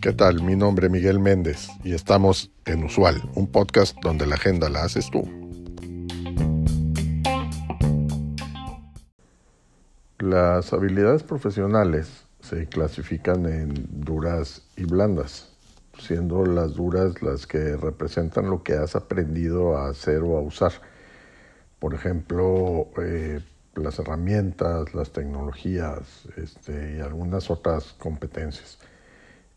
¿Qué tal? Mi nombre es Miguel Méndez y estamos en Usual, un podcast donde la agenda la haces tú. Las habilidades profesionales se clasifican en duras y blandas, siendo las duras las que representan lo que has aprendido a hacer o a usar. Por ejemplo, eh, las herramientas, las tecnologías este, y algunas otras competencias.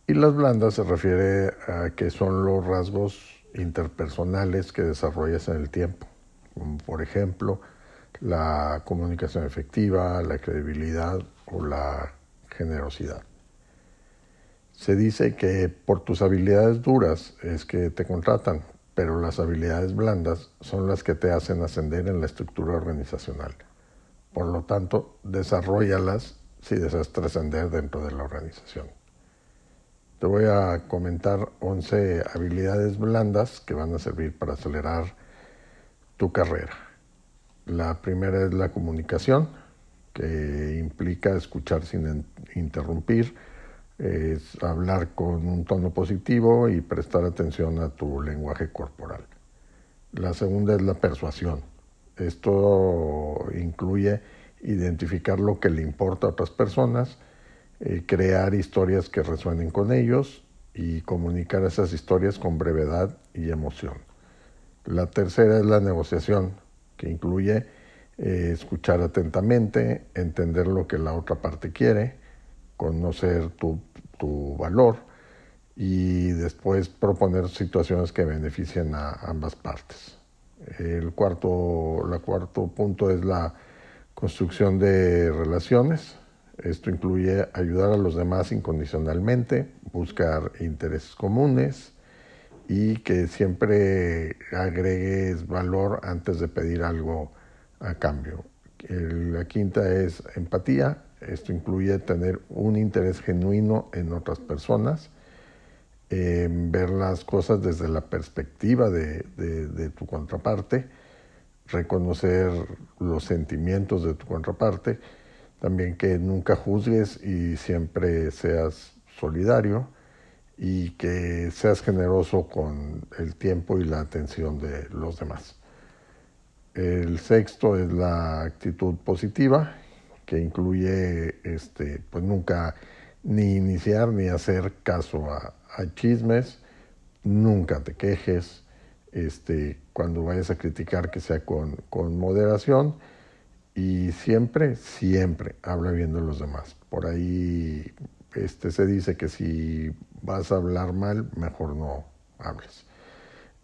Y las blandas se refiere a que son los rasgos interpersonales que desarrollas en el tiempo, como por ejemplo la comunicación efectiva, la credibilidad o la generosidad. Se dice que por tus habilidades duras es que te contratan, pero las habilidades blandas son las que te hacen ascender en la estructura organizacional. Por lo tanto, desarrollalas si deseas trascender dentro de la organización. Te voy a comentar 11 habilidades blandas que van a servir para acelerar tu carrera. La primera es la comunicación, que implica escuchar sin interrumpir, hablar con un tono positivo y prestar atención a tu lenguaje corporal. La segunda es la persuasión. Esto incluye identificar lo que le importa a otras personas, eh, crear historias que resuenen con ellos y comunicar esas historias con brevedad y emoción. La tercera es la negociación, que incluye eh, escuchar atentamente, entender lo que la otra parte quiere, conocer tu, tu valor y después proponer situaciones que beneficien a ambas partes. El cuarto, la cuarto punto es la construcción de relaciones. Esto incluye ayudar a los demás incondicionalmente, buscar intereses comunes y que siempre agregues valor antes de pedir algo a cambio. la quinta es empatía. Esto incluye tener un interés genuino en otras personas, ver las cosas desde la perspectiva de, tu contraparte, reconocer los sentimientos de tu contraparte, también que nunca juzgues y siempre seas solidario y que seas generoso con el tiempo y la atención de los demás. El sexto es la actitud positiva, que incluye este, pues nunca ni iniciar ni hacer caso a, chismes, nunca te quejes, este, cuando vayas a criticar que sea con, con moderación y siempre, siempre habla bien de los demás. Por ahí este, se dice que si vas a hablar mal, mejor no hables.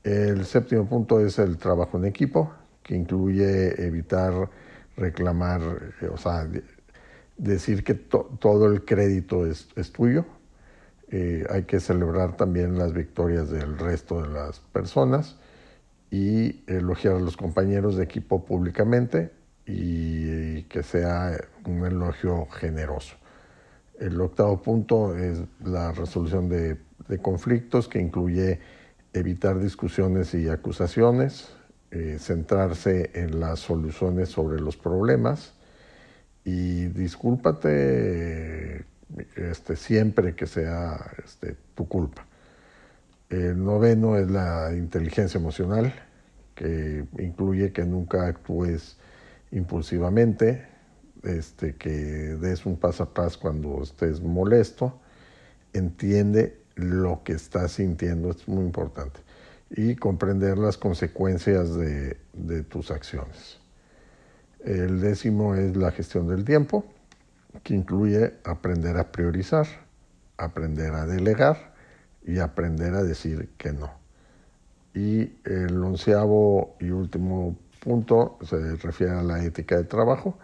El séptimo punto es el trabajo en equipo que incluye evitar reclamar, eh, o sea, decir que todo el crédito es, es tuyo. Eh, hay que celebrar también las victorias del resto de las personas y elogiar a los compañeros de equipo públicamente y, que sea un elogio generoso. El octavo punto es la resolución de, conflictos que incluye evitar discusiones y acusaciones, eh, centrarse en las soluciones sobre los problemas y discúlpate este, siempre que sea este, tu culpa. El noveno es la inteligencia emocional, que incluye que nunca actúes impulsivamente, este, que des un paso atrás cuando estés molesto, entiende lo que estás sintiendo, es muy importante y comprender las consecuencias de, tus acciones. El décimo es la gestión del tiempo, que incluye aprender a priorizar, aprender a delegar y aprender a decir que no. Y el onceavo y último punto se refiere a la ética de trabajo.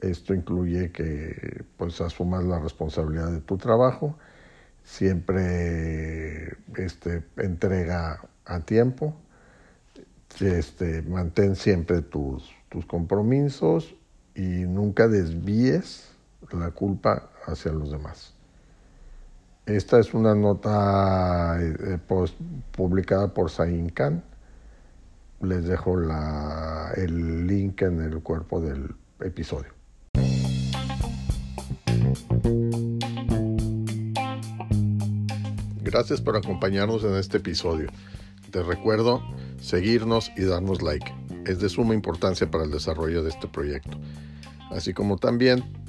Esto incluye que pues asumas la responsabilidad de tu trabajo, siempre este, entrega a tiempo, este, mantén siempre tus, tus compromisos y nunca desvíes la culpa hacia los demás. Esta es una nota eh, publicada por Sain Khan. Les dejo el link en el cuerpo del episodio. Gracias por acompañarnos en este episodio. Te recuerdo seguirnos y darnos like. Es de suma importancia para el desarrollo de este proyecto. Así como también